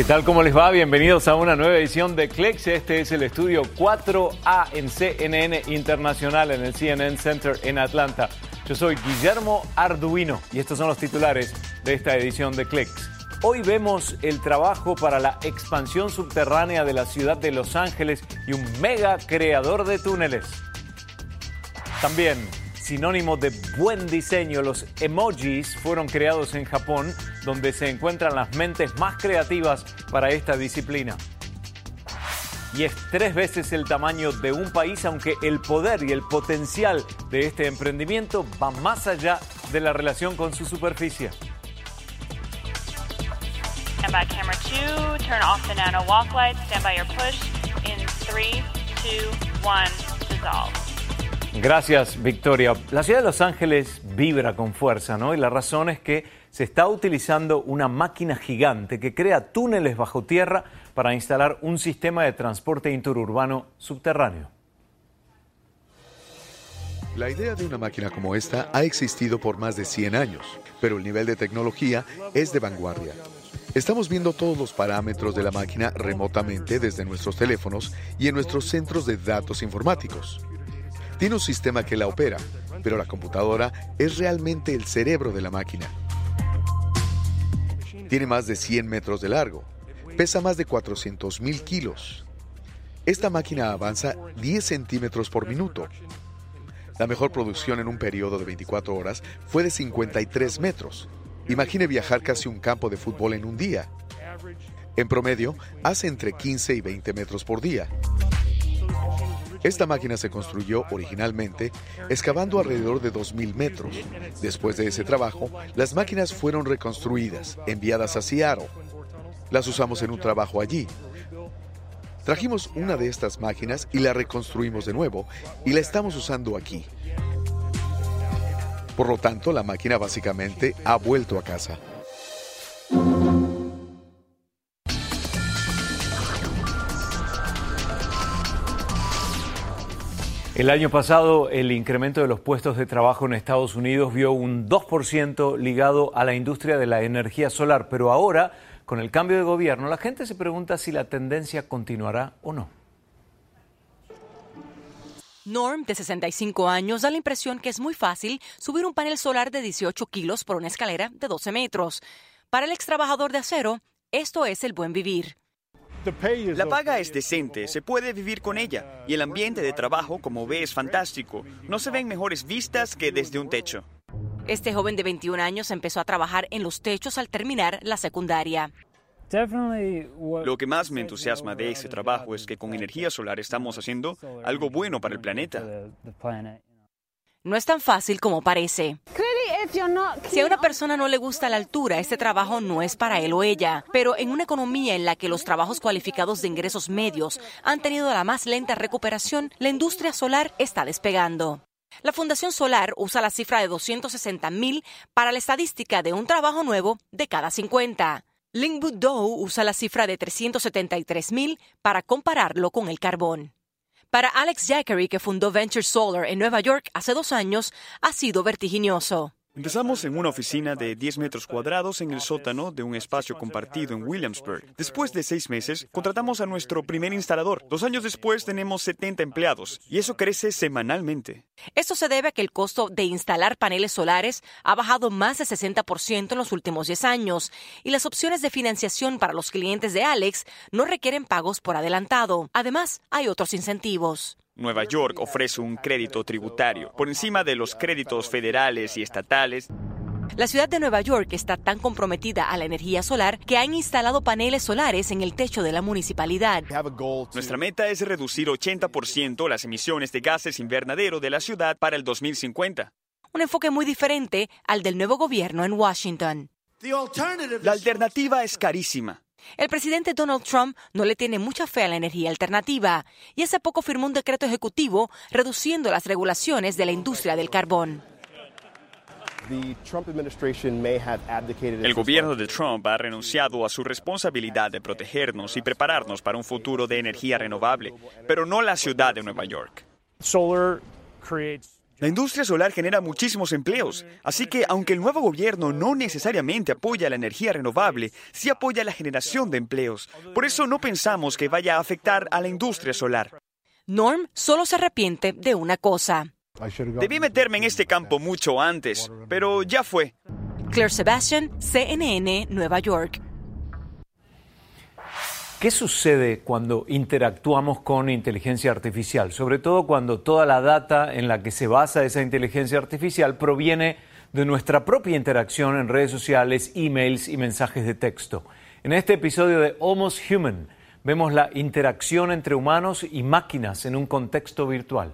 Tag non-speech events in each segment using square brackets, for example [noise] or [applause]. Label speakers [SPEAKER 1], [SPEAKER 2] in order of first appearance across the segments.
[SPEAKER 1] ¿Qué tal? ¿Cómo les va? Bienvenidos a una nueva edición de Clicks. Este es el estudio 4A en CNN Internacional en el CNN Center en Atlanta. Yo soy Guillermo Arduino y estos son los titulares de esta edición de Clicks. Hoy vemos el trabajo para la expansión subterránea de la ciudad de Los Ángeles y un mega creador de túneles. También sinónimo de buen diseño, los emojis fueron creados en Japón, donde se encuentran las mentes más creativas para esta disciplina. Y es tres veces el tamaño de un país, aunque el poder y el potencial de este emprendimiento va más allá de la relación con su superficie.
[SPEAKER 2] Stand by camera two, turn off the nano walk light, stand by your push in three, two, one, dissolve.
[SPEAKER 1] Gracias, Victoria. La ciudad de Los Ángeles vibra con fuerza, ¿no? Y la razón es que se está utilizando una máquina gigante que crea túneles bajo tierra para instalar un sistema de transporte interurbano subterráneo.
[SPEAKER 3] La idea de una máquina como esta ha existido por más de 100 años, pero el nivel de tecnología es de vanguardia. Estamos viendo todos los parámetros de la máquina remotamente desde nuestros teléfonos y en nuestros centros de datos informáticos. Tiene un sistema que la opera, pero la computadora es realmente el cerebro de la máquina. Tiene más de 100 metros de largo, pesa más de 400 mil kilos. Esta máquina avanza 10 centímetros por minuto. La mejor producción en un periodo de 24 horas fue de 53 metros. Imagine viajar casi un campo de fútbol en un día. En promedio, hace entre 15 y 20 metros por día. Esta máquina se construyó originalmente excavando alrededor de 2.000 metros. Después de ese trabajo, las máquinas fueron reconstruidas, enviadas a Seattle. Las usamos en un trabajo allí. Trajimos una de estas máquinas y la reconstruimos de nuevo y la estamos usando aquí. Por lo tanto, la máquina básicamente ha vuelto a casa.
[SPEAKER 1] El año pasado el incremento de los puestos de trabajo en Estados Unidos vio un 2% ligado a la industria de la energía solar, pero ahora, con el cambio de gobierno, la gente se pregunta si la tendencia continuará o no.
[SPEAKER 4] Norm, de 65 años, da la impresión que es muy fácil subir un panel solar de 18 kilos por una escalera de 12 metros. Para el ex trabajador de acero, esto es el buen vivir.
[SPEAKER 5] La paga es decente, se puede vivir con ella y el ambiente de trabajo, como ve, es fantástico. No se ven mejores vistas que desde un techo.
[SPEAKER 4] Este joven de 21 años empezó a trabajar en los techos al terminar la secundaria.
[SPEAKER 5] Lo que más me entusiasma de ese trabajo es que con energía solar estamos haciendo algo bueno para el planeta.
[SPEAKER 4] No es tan fácil como parece. Si a una persona no le gusta la altura, este trabajo no es para él o ella. Pero en una economía en la que los trabajos cualificados de ingresos medios han tenido la más lenta recuperación, la industria solar está despegando. La Fundación Solar usa la cifra de 260 mil para la estadística de un trabajo nuevo de cada 50. Lingwood Dow usa la cifra de 373 mil para compararlo con el carbón. Para Alex Jackery, que fundó Venture Solar en Nueva York hace dos años, ha sido vertiginoso.
[SPEAKER 5] Empezamos en una oficina de 10 metros cuadrados en el sótano de un espacio compartido en Williamsburg. Después de seis meses, contratamos a nuestro primer instalador. Dos años después tenemos 70 empleados y eso crece semanalmente.
[SPEAKER 4] Esto se debe a que el costo de instalar paneles solares ha bajado más de 60% en los últimos 10 años y las opciones de financiación para los clientes de Alex no requieren pagos por adelantado. Además, hay otros incentivos.
[SPEAKER 5] Nueva York ofrece un crédito tributario por encima de los créditos federales y estatales.
[SPEAKER 4] La ciudad de Nueva York está tan comprometida a la energía solar que han instalado paneles solares en el techo de la municipalidad.
[SPEAKER 5] Nuestra meta es reducir 80% las emisiones de gases invernadero de la ciudad para el 2050.
[SPEAKER 4] Un enfoque muy diferente al del nuevo gobierno en Washington.
[SPEAKER 5] La alternativa es carísima.
[SPEAKER 4] El presidente Donald Trump no le tiene mucha fe a la energía alternativa y hace poco firmó un decreto ejecutivo reduciendo las regulaciones de la industria del carbón.
[SPEAKER 5] El gobierno de Trump ha renunciado a su responsabilidad de protegernos y prepararnos para un futuro de energía renovable, pero no la ciudad de Nueva York. La industria solar genera muchísimos empleos, así que aunque el nuevo gobierno no necesariamente apoya la energía renovable, sí apoya la generación de empleos. Por eso no pensamos que vaya a afectar a la industria solar.
[SPEAKER 4] Norm solo se arrepiente de una cosa.
[SPEAKER 5] Debí meterme en este campo mucho antes, pero ya fue.
[SPEAKER 4] Claire Sebastian, CNN, Nueva York.
[SPEAKER 1] ¿Qué sucede cuando interactuamos con inteligencia artificial? Sobre todo cuando toda la data en la que se basa esa inteligencia artificial proviene de nuestra propia interacción en redes sociales, emails y mensajes de texto. En este episodio de Almost Human vemos la interacción entre humanos y máquinas en un contexto virtual.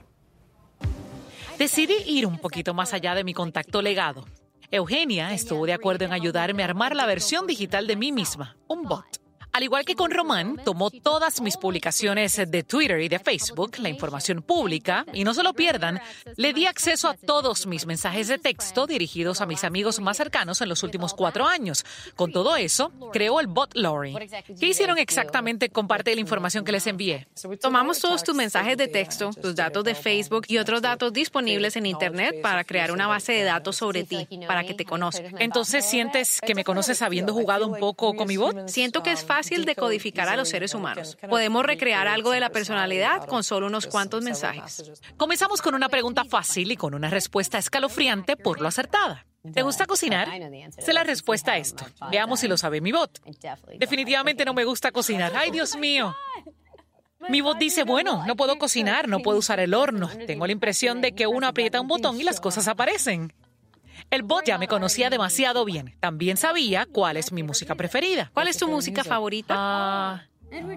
[SPEAKER 6] Decidí ir un poquito más allá de mi contacto legado. Eugenia estuvo de acuerdo en ayudarme a armar la versión digital de mí misma, un bot. Al igual que con Román, tomó todas mis publicaciones de Twitter y de Facebook, la información pública, y no se lo pierdan, le di acceso a todos mis mensajes de texto dirigidos a mis amigos más cercanos en los últimos cuatro años. Con todo eso, creó el bot Lori. ¿Qué hicieron exactamente con parte de la información que les envié?
[SPEAKER 7] Tomamos todos tus mensajes de texto, tus datos de Facebook y otros datos disponibles en Internet para crear una base de datos sobre ti, para que te conozcan.
[SPEAKER 6] Entonces, ¿sientes que me conoces habiendo jugado un poco con mi bot?
[SPEAKER 7] Siento que es fácil de codificar a los seres humanos. Podemos recrear algo de la personalidad con solo unos cuantos mensajes.
[SPEAKER 6] Comenzamos con una pregunta fácil y con una respuesta escalofriante por lo acertada. ¿Te gusta cocinar? Sé la respuesta a esto. Veamos si lo sabe mi bot. Definitivamente no me gusta cocinar. ¡Ay, Dios mío! Mi bot dice, bueno, no puedo cocinar, no puedo usar el horno. Tengo la impresión de que uno aprieta un botón y las cosas aparecen. El bot ya me conocía demasiado bien. También sabía cuál es mi música preferida.
[SPEAKER 7] ¿Cuál es tu música favorita?
[SPEAKER 6] Ah,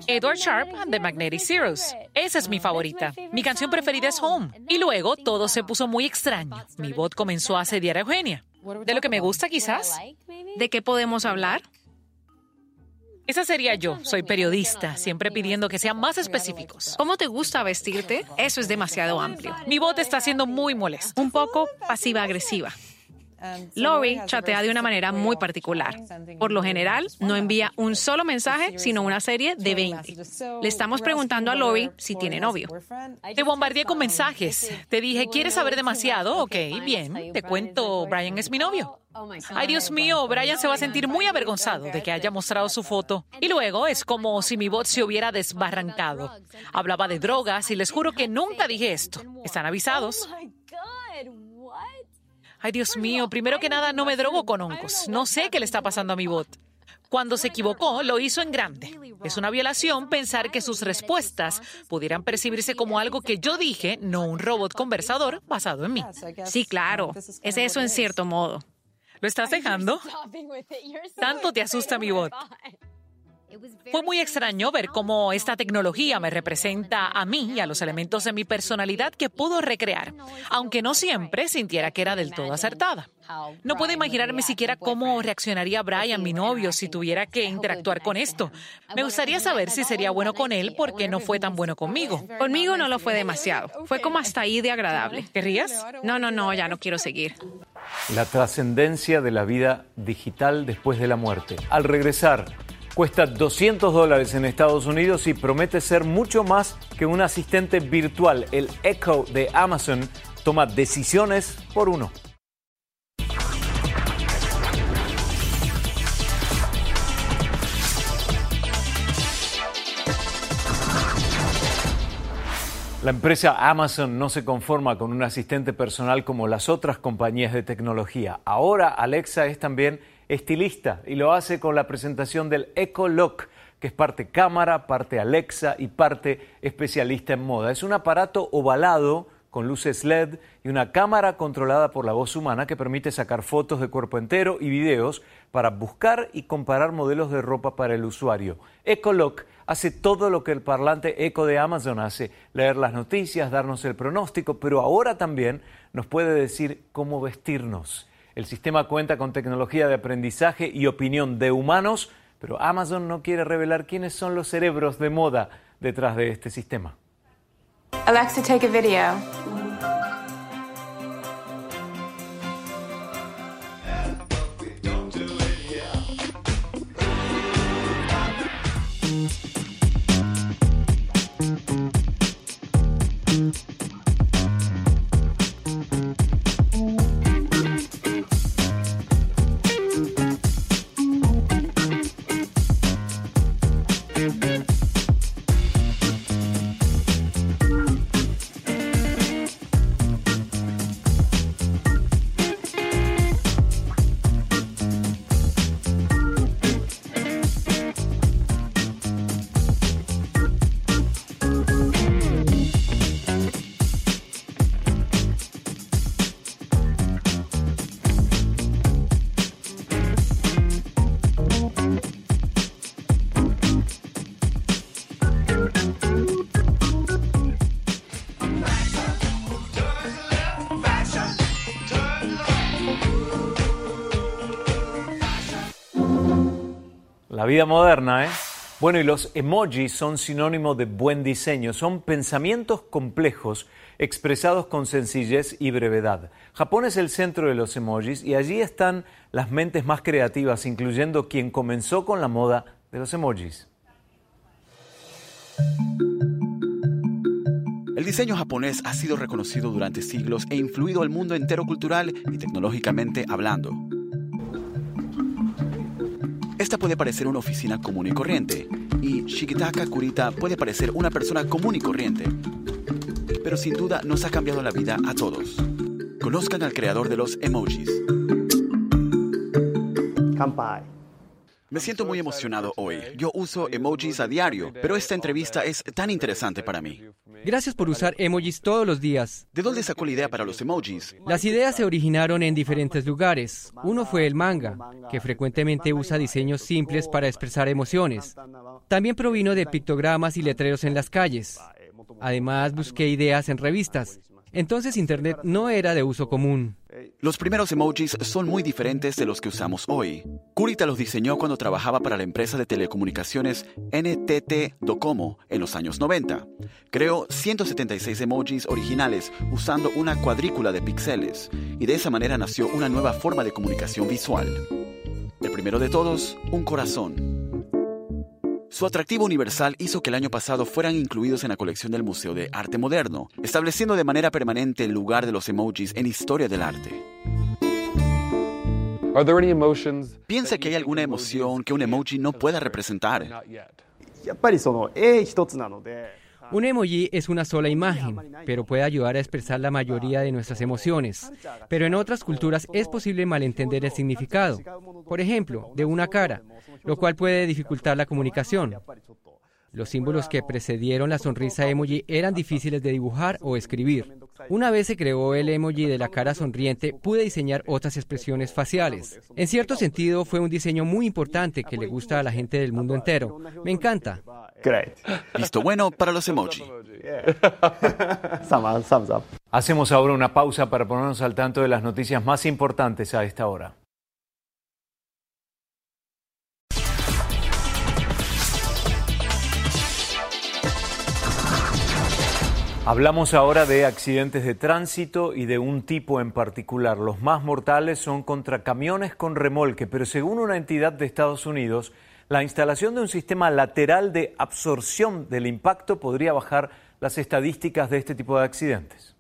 [SPEAKER 6] Edward Sharp and the Magnetic Zeros. Esa es mi favorita. Mi canción preferida es Home. Y luego todo se puso muy extraño. Mi bot comenzó a asediar a Eugenia. ¿De lo que me gusta, quizás?
[SPEAKER 7] ¿De qué podemos hablar?
[SPEAKER 6] Esa sería yo. Soy periodista, siempre pidiendo que sean más específicos.
[SPEAKER 7] ¿Cómo te gusta vestirte? Eso es demasiado amplio.
[SPEAKER 6] Mi bot está siendo muy molesto.
[SPEAKER 7] Un poco pasiva-agresiva. Lori chatea de una manera muy particular. Por lo general, no envía un solo mensaje, sino una serie de 20. Le estamos preguntando a Lori si tiene novio.
[SPEAKER 6] Te bombardeé con mensajes. Te dije, ¿quieres saber demasiado? Ok, bien. Te cuento, Brian es mi novio. Ay, Dios mío, Brian se va a sentir muy avergonzado de que haya mostrado su foto. Y luego es como si mi bot se hubiera desbarrancado. Hablaba de drogas y les juro que nunca dije esto. Están avisados. Ay, Dios mío, primero que nada, no me drogo con hongos. No sé qué le está pasando a mi bot. Cuando se equivocó, lo hizo en grande. Es una violación pensar que sus respuestas pudieran percibirse como algo que yo dije, no un robot conversador basado en mí.
[SPEAKER 7] Sí, claro. Es eso en cierto modo.
[SPEAKER 6] ¿Lo estás dejando? Tanto te asusta mi bot. Fue muy extraño ver cómo esta tecnología me representa a mí y a los elementos de mi personalidad que pudo recrear, aunque no siempre sintiera que era del todo acertada. No puedo imaginarme siquiera cómo reaccionaría Brian, mi novio, si tuviera que interactuar con esto. Me gustaría saber si sería bueno con él porque no fue tan bueno conmigo.
[SPEAKER 7] Conmigo no lo fue demasiado. Fue como hasta ahí de agradable.
[SPEAKER 6] ¿Querrías?
[SPEAKER 7] No, no, no, ya no quiero seguir.
[SPEAKER 1] La trascendencia de la vida digital después de la muerte. Al regresar, Cuesta 200 dólares en Estados Unidos y promete ser mucho más que un asistente virtual. El Echo de Amazon toma decisiones por uno. La empresa Amazon no se conforma con un asistente personal como las otras compañías de tecnología. Ahora Alexa es también estilista y lo hace con la presentación del Echo Lock, que es parte cámara, parte Alexa y parte especialista en moda. Es un aparato ovalado con luces LED y una cámara controlada por la voz humana que permite sacar fotos de cuerpo entero y videos para buscar y comparar modelos de ropa para el usuario. Ecolock hace todo lo que el parlante Eco de Amazon hace, leer las noticias, darnos el pronóstico, pero ahora también nos puede decir cómo vestirnos. El sistema cuenta con tecnología de aprendizaje y opinión de humanos, pero Amazon no quiere revelar quiénes son los cerebros de moda detrás de este sistema.
[SPEAKER 8] Alexa, take a video.
[SPEAKER 1] La vida moderna, ¿eh? Bueno, y los emojis son sinónimo de buen diseño. Son pensamientos complejos expresados con sencillez y brevedad. Japón es el centro de los emojis y allí están las mentes más creativas, incluyendo quien comenzó con la moda de los emojis.
[SPEAKER 9] El diseño japonés ha sido reconocido durante siglos e influido al mundo entero cultural y tecnológicamente hablando. Esta puede parecer una oficina común y corriente, y Shikitaka Kurita puede parecer una persona común y corriente. Pero sin duda nos ha cambiado la vida a todos. Conozcan al creador de los emojis. Me siento muy emocionado hoy. Yo uso emojis a diario, pero esta entrevista es tan interesante para mí.
[SPEAKER 10] Gracias por usar emojis todos los días.
[SPEAKER 9] ¿De dónde sacó la idea para los emojis?
[SPEAKER 10] Las ideas se originaron en diferentes lugares. Uno fue el manga, que frecuentemente usa diseños simples para expresar emociones. También provino de pictogramas y letreros en las calles. Además, busqué ideas en revistas. Entonces Internet no era de uso común.
[SPEAKER 9] Los primeros emojis son muy diferentes de los que usamos hoy. Kurita los diseñó cuando trabajaba para la empresa de telecomunicaciones NTT Docomo en los años 90. Creó 176 emojis originales usando una cuadrícula de píxeles y de esa manera nació una nueva forma de comunicación visual. El primero de todos, un corazón. Su atractivo universal hizo que el año pasado fueran incluidos en la colección del Museo de Arte Moderno, estableciendo de manera permanente el lugar de los emojis en historia del arte. ¿Piensa que hay alguna emoción que un emoji no pueda representar?
[SPEAKER 10] Un emoji es una sola imagen, pero puede ayudar a expresar la mayoría de nuestras emociones. Pero en otras culturas es posible malentender el significado, por ejemplo, de una cara, lo cual puede dificultar la comunicación. Los símbolos que precedieron la sonrisa emoji eran difíciles de dibujar o escribir. Una vez se creó el emoji de la cara sonriente, pude diseñar otras expresiones faciales. En cierto sentido, fue un diseño muy importante que le gusta a la gente del mundo entero. Me encanta.
[SPEAKER 9] Listo bueno para los emoji. [laughs]
[SPEAKER 1] Hacemos ahora una pausa para ponernos al tanto de las noticias más importantes a esta hora. Hablamos ahora de accidentes de tránsito y de un tipo en particular. Los más mortales son contra camiones con remolque, pero según una entidad de Estados Unidos, la instalación de un sistema lateral de absorción del impacto podría bajar las estadísticas de este tipo de accidentes.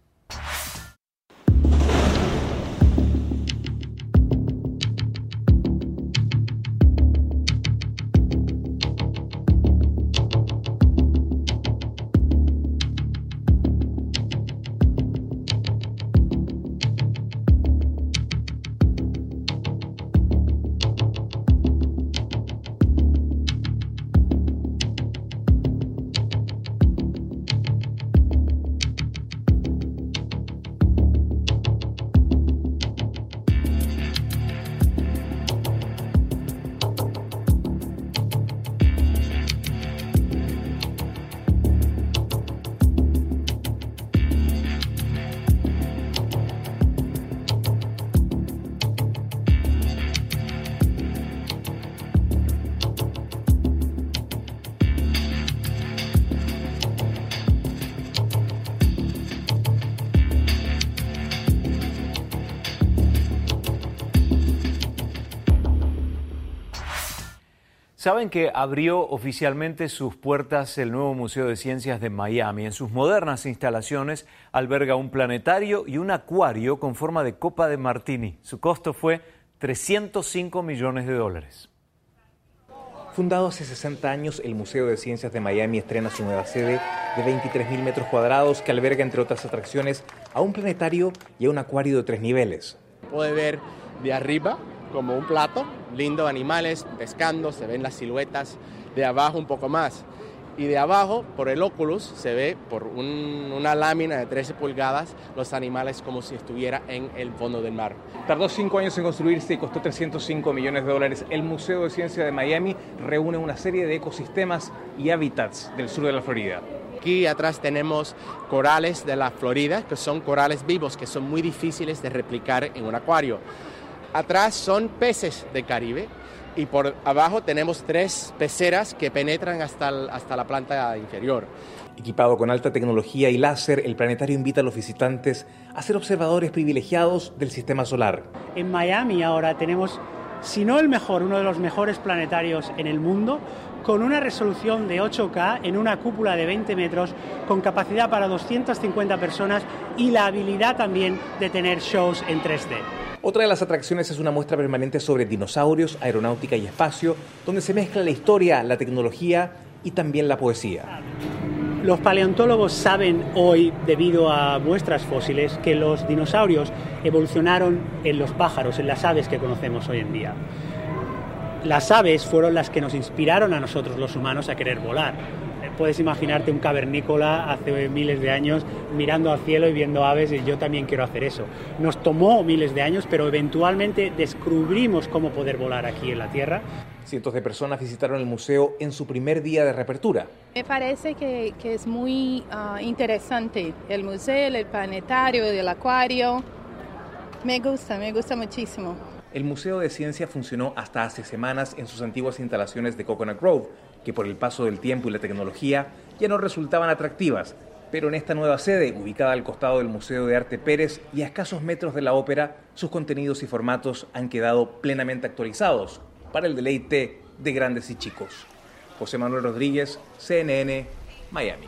[SPEAKER 1] Saben que abrió oficialmente sus puertas el nuevo Museo de Ciencias de Miami. En sus modernas instalaciones alberga un planetario y un acuario con forma de copa de martini. Su costo fue 305 millones de dólares.
[SPEAKER 11] Fundado hace 60 años, el Museo de Ciencias de Miami estrena su nueva sede de 23.000 metros cuadrados que alberga, entre otras atracciones, a un planetario y a un acuario de tres niveles.
[SPEAKER 12] Puede ver de arriba como un plato, lindo animales pescando, se ven las siluetas de abajo un poco más. Y de abajo, por el Oculus, se ve por una lámina de 13 pulgadas los animales como si estuviera en el fondo del mar.
[SPEAKER 11] Tardó cinco años en construirse y costó 305 millones de dólares. El Museo de Ciencia de Miami reúne una serie de ecosistemas y hábitats del sur de la Florida.
[SPEAKER 12] Aquí atrás tenemos corales de la Florida, que son corales vivos, que son muy difíciles de replicar en un acuario. Atrás son peces de Caribe y por abajo tenemos tres peceras que penetran hasta, hasta la planta inferior.
[SPEAKER 11] Equipado con alta tecnología y láser, el planetario invita a los visitantes a ser observadores privilegiados del sistema solar.
[SPEAKER 13] En Miami ahora tenemos, si no el mejor, uno de los mejores planetarios en el mundo, con una resolución de 8K en una cúpula de 20 metros, con capacidad para 250 personas y la habilidad también de tener shows en 3D.
[SPEAKER 11] Otra de las atracciones es una muestra permanente sobre dinosaurios, aeronáutica y espacio, donde se mezcla la historia, la tecnología y también la poesía.
[SPEAKER 13] Los paleontólogos saben hoy, debido a muestras fósiles, que los dinosaurios evolucionaron en los pájaros, en las aves que conocemos hoy en día. Las aves fueron las que nos inspiraron a nosotros los humanos a querer volar. Puedes imaginarte un cavernícola hace miles de años mirando al cielo y viendo aves y yo también quiero hacer eso. Nos tomó miles de años, pero eventualmente descubrimos cómo poder volar aquí en la Tierra
[SPEAKER 11] Cientos de personas visitaron el museo en su primer día de reapertura.
[SPEAKER 14] Me parece que, que es muy uh, interesante el museo, el planetario, el acuario. Me gusta, me gusta muchísimo.
[SPEAKER 11] El Museo de Ciencia funcionó hasta hace semanas en sus antiguas instalaciones de Coconut Grove, que por el paso del tiempo y la tecnología ya no resultaban atractivas, pero en esta nueva sede, ubicada al costado del Museo de Arte Pérez y a escasos metros de la ópera, sus contenidos y formatos han quedado plenamente actualizados, para el deleite de grandes y chicos. José Manuel Rodríguez, CNN, Miami.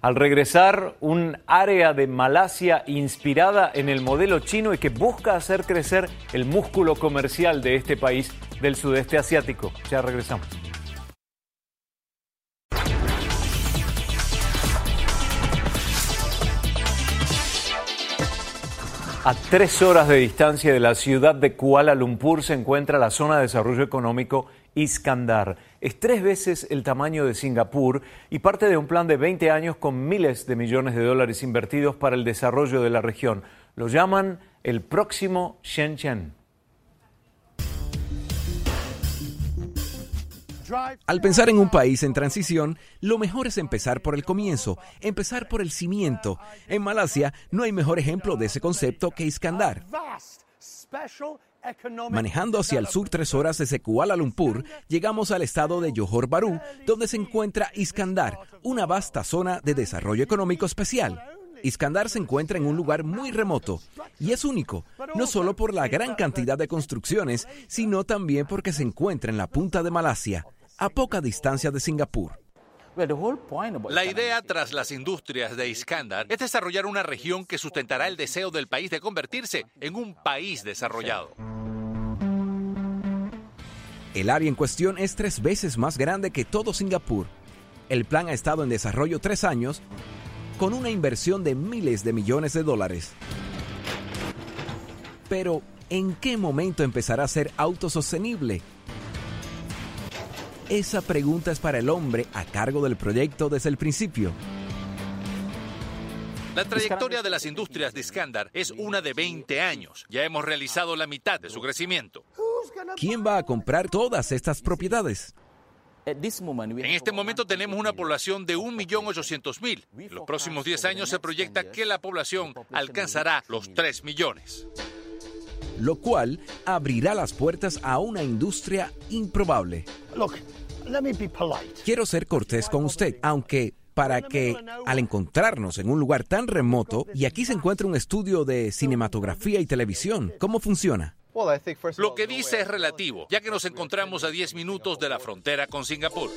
[SPEAKER 1] Al regresar, un área de Malasia inspirada en el modelo chino y que busca hacer crecer el músculo comercial de este país del sudeste asiático. Ya regresamos. A tres horas de distancia de la ciudad de Kuala Lumpur se encuentra la zona de desarrollo económico Iskandar. Es tres veces el tamaño de Singapur y parte de un plan de 20 años con miles de millones de dólares invertidos para el desarrollo de la región. Lo llaman el próximo Shenzhen.
[SPEAKER 15] Al pensar en un país en transición, lo mejor es empezar por el comienzo, empezar por el cimiento. En Malasia no hay mejor ejemplo de ese concepto que Iskandar. Manejando hacia el sur tres horas desde Kuala Lumpur, llegamos al estado de Johor Bahru, donde se encuentra Iskandar, una vasta zona de desarrollo económico especial. Iskandar se encuentra en un lugar muy remoto y es único, no solo por la gran cantidad de construcciones, sino también porque se encuentra en la punta de Malasia a poca distancia de Singapur.
[SPEAKER 16] La idea tras las industrias de Iskandar es desarrollar una región que sustentará el deseo del país de convertirse en un país desarrollado.
[SPEAKER 15] El área en cuestión es tres veces más grande que todo Singapur. El plan ha estado en desarrollo tres años con una inversión de miles de millones de dólares. Pero, ¿en qué momento empezará a ser autosostenible? Esa pregunta es para el hombre a cargo del proyecto desde el principio.
[SPEAKER 16] La trayectoria de las industrias de Iskandar es una de 20 años. Ya hemos realizado la mitad de su crecimiento.
[SPEAKER 15] ¿Quién va a comprar todas estas propiedades?
[SPEAKER 16] En este momento tenemos una población de 1.800.000. En los próximos 10 años se proyecta que la población alcanzará los 3 millones.
[SPEAKER 15] Lo cual abrirá las puertas a una industria improbable. Quiero ser cortés con usted, aunque para que al encontrarnos en un lugar tan remoto, y aquí se encuentra un estudio de cinematografía y televisión, ¿cómo funciona?
[SPEAKER 16] Lo que dice es relativo, ya que nos encontramos a 10 minutos de la frontera con Singapur.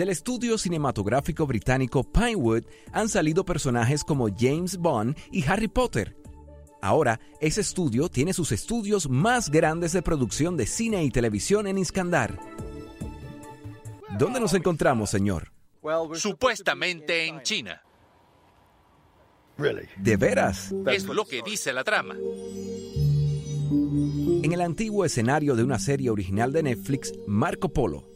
[SPEAKER 15] Del estudio cinematográfico británico Pinewood han salido personajes como James Bond y Harry Potter. Ahora, ese estudio tiene sus estudios más grandes de producción de cine y televisión en Iskandar. ¿Dónde nos encontramos, señor?
[SPEAKER 16] Supuestamente en China.
[SPEAKER 15] ¿De veras?
[SPEAKER 16] Es lo que dice la trama.
[SPEAKER 15] En el antiguo escenario de una serie original de Netflix, Marco Polo.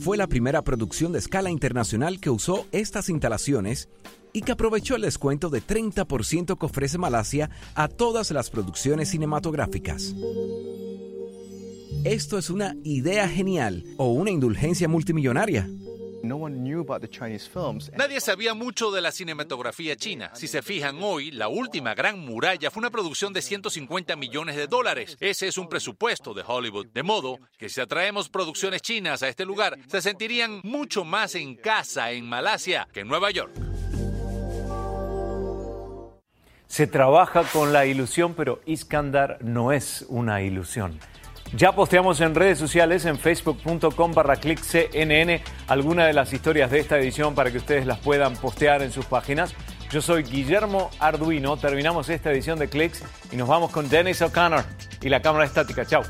[SPEAKER 15] Fue la primera producción de escala internacional que usó estas instalaciones y que aprovechó el descuento de 30% que ofrece Malasia a todas las producciones cinematográficas. Esto es una idea genial o una indulgencia multimillonaria.
[SPEAKER 16] Nadie sabía mucho de la cinematografía china. Si se fijan hoy, la última gran muralla fue una producción de 150 millones de dólares. Ese es un presupuesto de Hollywood. De modo que si atraemos producciones chinas a este lugar, se sentirían mucho más en casa en Malasia que en Nueva York.
[SPEAKER 1] Se trabaja con la ilusión, pero Iskandar no es una ilusión. Ya posteamos en redes sociales, en facebook.com barra cnn, alguna de las historias de esta edición para que ustedes las puedan postear en sus páginas. Yo soy Guillermo Arduino, terminamos esta edición de Clicks y nos vamos con Dennis O'Connor y la cámara estática. Chao.